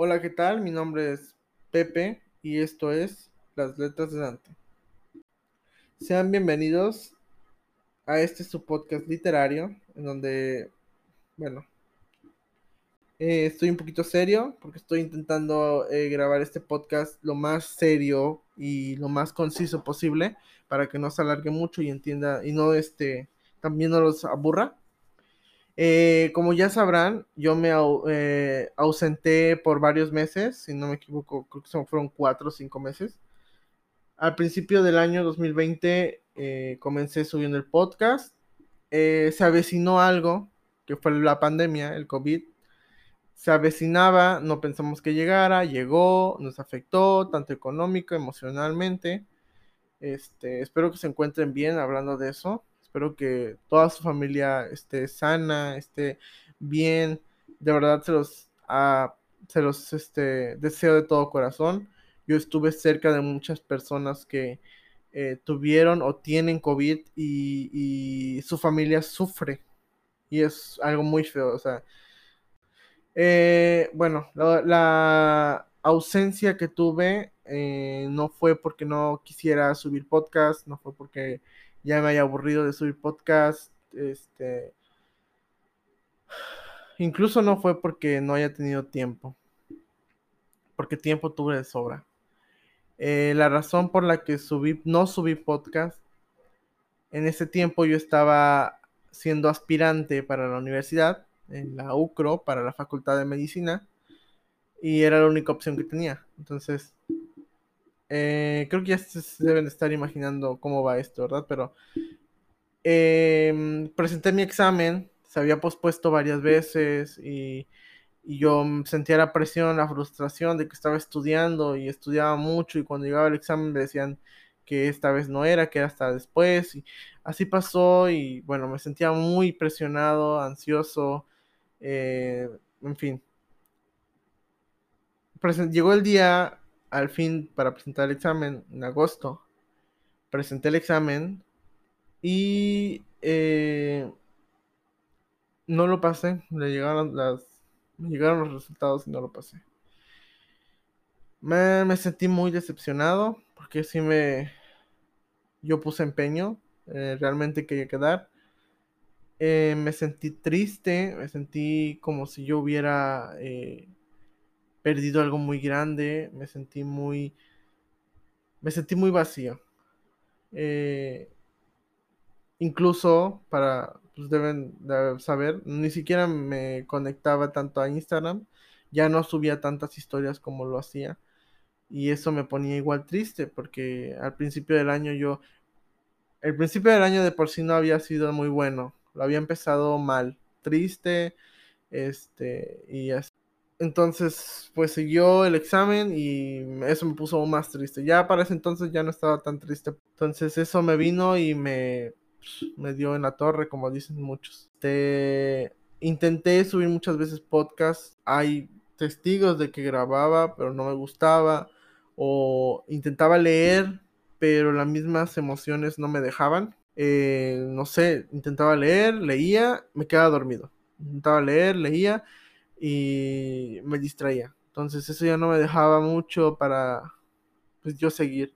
Hola, ¿qué tal? Mi nombre es Pepe y esto es Las Letras de Dante. Sean bienvenidos a este su podcast literario, en donde, bueno, eh, estoy un poquito serio porque estoy intentando eh, grabar este podcast lo más serio y lo más conciso posible para que no se alargue mucho y entienda y no este también no los aburra. Eh, como ya sabrán, yo me eh, ausenté por varios meses, si no me equivoco, creo que fueron cuatro o cinco meses. Al principio del año 2020 eh, comencé subiendo el podcast. se avecinó algo, que fue la pandemia, el COVID. Se avecinaba, no pensamos que llegara, llegó, nos afectó, tanto económico, emocionalmente. Este, espero que se encuentren bien hablando de eso. Espero que toda su familia esté sana, esté bien. De verdad se los, uh, se los este, deseo de todo corazón. Yo estuve cerca de muchas personas que eh, tuvieron o tienen COVID y, su familia sufre. Y es algo muy feo. O sea, eh, bueno, la, la, ausencia que tuve eh, no fue porque no quisiera subir podcast, no fue porque ya me haya aburrido de subir podcast, este, incluso no fue porque no haya tenido tiempo, porque tiempo tuve de sobra. Eh, la razón por la que subí, no subí podcast, en ese tiempo yo estaba siendo aspirante para la universidad, en la UCRO, para la Facultad de Medicina, y era la única opción que tenía. Entonces, eh, creo que ya se deben estar imaginando cómo va esto, ¿verdad? Pero em, presenté mi examen, se había pospuesto varias veces y, yo sentía la presión, la frustración de que estaba estudiando y estudiaba mucho y cuando llegaba el examen me decían que esta vez no era, que era hasta después y así pasó y bueno, me sentía muy presionado, ansioso, eh, en fin. llegó el día al fin para presentar el examen en agosto. Presenté el examen y eh, no lo pasé. Le llegaron las, llegaron los resultados y no lo pasé. Me, sentí muy decepcionado porque sí me... Yo puse empeño, eh, realmente quería quedar. Eh, me sentí triste, me sentí como si yo hubiera perdido algo muy grande, me sentí muy, me sentí muy vacío. Eh, incluso para, pues deben saber, ni siquiera me conectaba tanto a Instagram, ya no subía tantas historias como lo hacía. Y eso me ponía igual triste, porque al principio del año yo, el principio del año de por sí no había sido muy bueno, lo había empezado mal, triste, este, y así. Entonces, pues siguió el examen y eso me puso aún más triste. Ya para ese entonces ya no estaba tan triste. Entonces eso me vino y me, me dio en la torre, como dicen muchos. Te, intenté subir muchas veces podcast. Hay testigos de que grababa, pero no me gustaba. O intentaba leer, pero las mismas emociones no me dejaban. Eh, no sé, intentaba leer, leía, me quedaba dormido. Intentaba leer, leía y me distraía. Entonces eso ya no me dejaba mucho para pues yo seguir.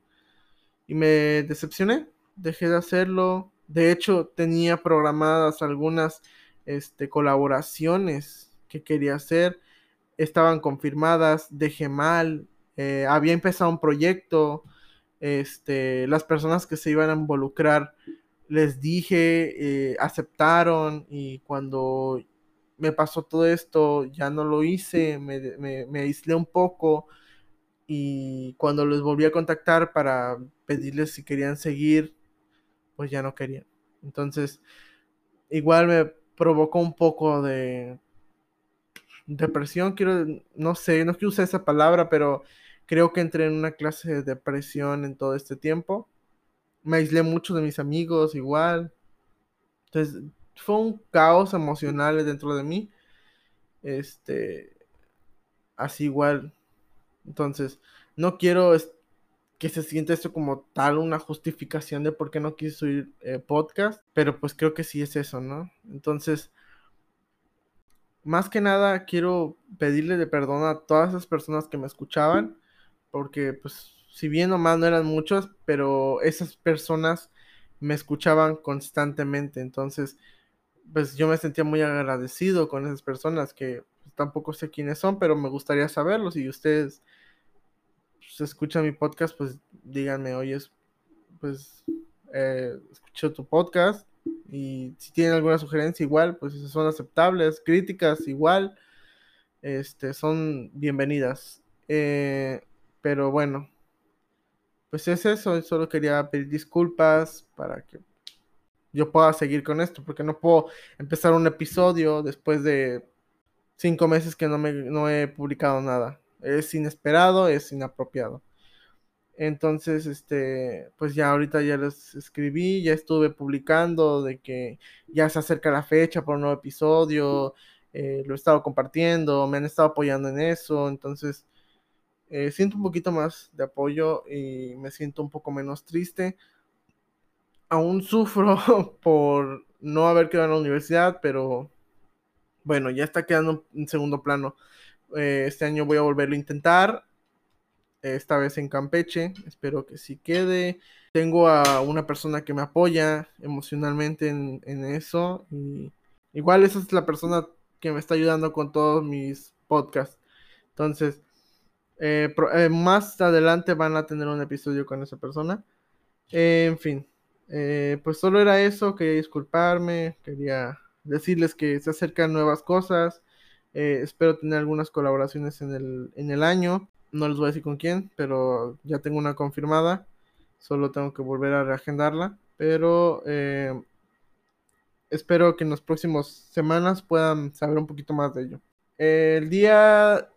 Y me decepcioné, dejé de hacerlo. De hecho, tenía programadas algunas este, colaboraciones que quería hacer. Estaban confirmadas, dejé mal. Eh, había empezado un proyecto. Este, las personas que se iban a involucrar les dije, eh, aceptaron y cuando me pasó todo esto, ya no lo hice, me, me, aislé un poco y cuando les volví a contactar para pedirles si querían seguir, pues ya no querían. Entonces, igual me provocó un poco de depresión, quiero, no sé, no quiero usar esa palabra, pero creo que entré en una clase de depresión en todo este tiempo. Me aislé mucho de mis amigos igual. Entonces, fue un caos emocional dentro de mí. Este, así igual. Entonces, no quiero que se sienta esto como tal una justificación de por qué no quise subir eh, podcast, pero pues creo que sí es eso, ¿no? Entonces, más que nada quiero pedirle de perdón a todas esas personas que me escuchaban, porque pues si bien o más no eran muchos, pero esas personas me escuchaban constantemente, entonces pues yo me sentía muy agradecido con esas personas que pues, tampoco sé quiénes son, pero me gustaría saberlos. Y ustedes pues, escuchan mi podcast, pues díganme, oye, pues eh, escucho tu podcast y si tienen alguna sugerencia igual, pues son aceptables, críticas igual, este, son bienvenidas. Eh, pero bueno, pues es eso, solo quería pedir disculpas para que yo pueda seguir con esto, porque no puedo empezar un episodio después de cinco meses que no, me, no he publicado nada. Es inesperado, es inapropiado. Entonces, este, pues ya ahorita ya les escribí, ya estuve publicando de que ya se acerca la fecha por un nuevo episodio, eh, lo he estado compartiendo, me han estado apoyando en eso, entonces eh, siento un poquito más de apoyo y me siento un poco menos triste. Aún sufro por no haber quedado en la universidad, pero bueno, ya está quedando en segundo plano. Eh, este año voy a volverlo a intentar esta vez en Campeche, espero que sí quede. Tengo a una persona que me apoya emocionalmente en, eso y igual esa es la persona que me está ayudando con todos mis podcasts. Entonces, eh, eh, más adelante van a tener un episodio con esa persona. en fin, eh, pues solo era eso, quería disculparme, quería decirles que se acercan nuevas cosas. espero tener algunas colaboraciones en el, en el año. No les voy a decir con quién, pero ya tengo una confirmada. Solo tengo que volver a reagendarla. Pero eh, espero que en las próximas semanas puedan saber un poquito más de ello. El día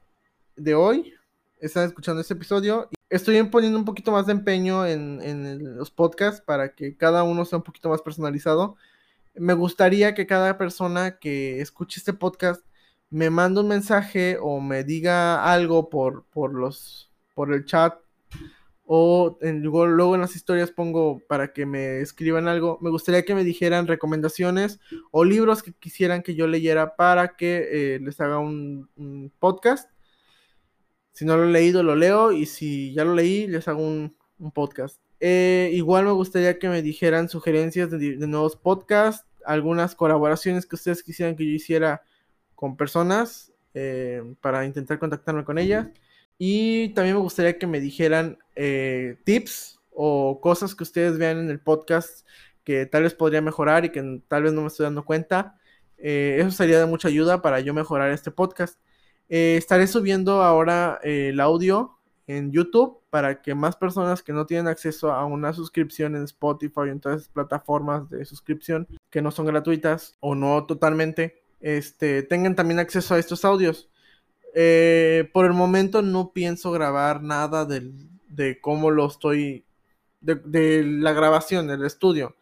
de hoy están escuchando este episodio. Estoy poniendo un poquito más de empeño en, en los podcasts para que cada uno sea un poquito más personalizado. Me gustaría que cada persona que escuche este podcast me manda un mensaje o me diga algo por, por los por el chat o luego, en las historias pongo para que me escriban algo. Me gustaría que me dijeran recomendaciones o libros que quisieran que yo leyera para que eh, les haga un, podcast. Si no lo he leído, lo leo y si ya lo leí, les hago un, podcast. Eh, igual me gustaría que me dijeran sugerencias de, nuevos podcasts, algunas colaboraciones que ustedes quisieran que yo hiciera con personas eh, para intentar contactarme con ellas. Y también me gustaría que me dijeran eh, tips o cosas que ustedes vean en el podcast que tal vez podría mejorar y que tal vez no me estoy dando cuenta. Eso sería de mucha ayuda para yo mejorar este podcast. Estaré subiendo ahora el audio en YouTube para que más personas que no tienen acceso a una suscripción en Spotify o en todas esas plataformas de suscripción que no son gratuitas o no totalmente, este, tengan también acceso a estos audios. Eh, por el momento no pienso grabar nada de cómo lo estoy, de, la grabación, del estudio.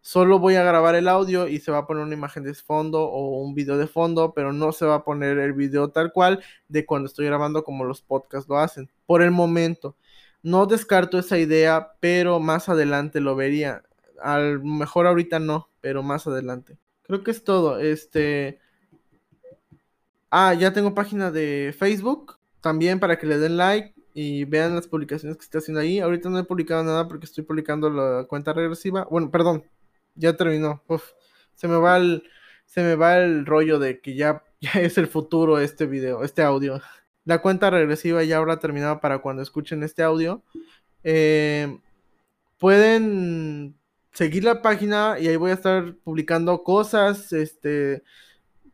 Solo voy a grabar el audio y se va a poner una imagen de fondo o un video de fondo, pero no se va a poner el video tal cual de cuando estoy grabando como los podcasts lo hacen. Por el momento, no descarto esa idea, pero más adelante lo vería. A lo mejor ahorita no, pero más adelante. Creo que es todo. Este. Ah, ya tengo página de Facebook. También para que le den like y vean las publicaciones que estoy haciendo ahí. Ahorita no he publicado nada porque estoy publicando la cuenta regresiva. Bueno, perdón. Ya terminó. se me va el. Se me va el rollo de que ya, ya es el futuro este video, este audio. La cuenta regresiva ya habrá terminado para cuando escuchen este audio. Eh, pueden seguir la página y ahí voy a estar publicando cosas, este,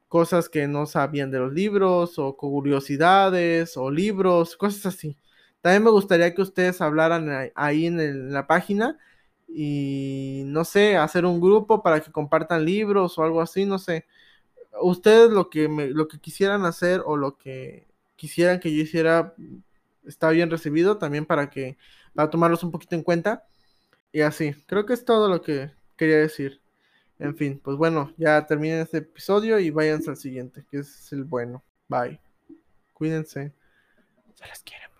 cosas que no sabían de los libros o curiosidades o libros, cosas así. También me gustaría que ustedes hablaran ahí en, la página y no sé, hacer un grupo para que compartan libros o algo así, no sé. Ustedes lo que lo que quisieran hacer o lo que quisieran que yo hiciera está bien recibido también para que para tomarlos un poquito en cuenta. Y así, creo que es todo lo que quería decir. En fin, pues bueno, ya terminen este episodio y váyanse al siguiente, que es el bueno. Bye. Cuídense. Se les quiere.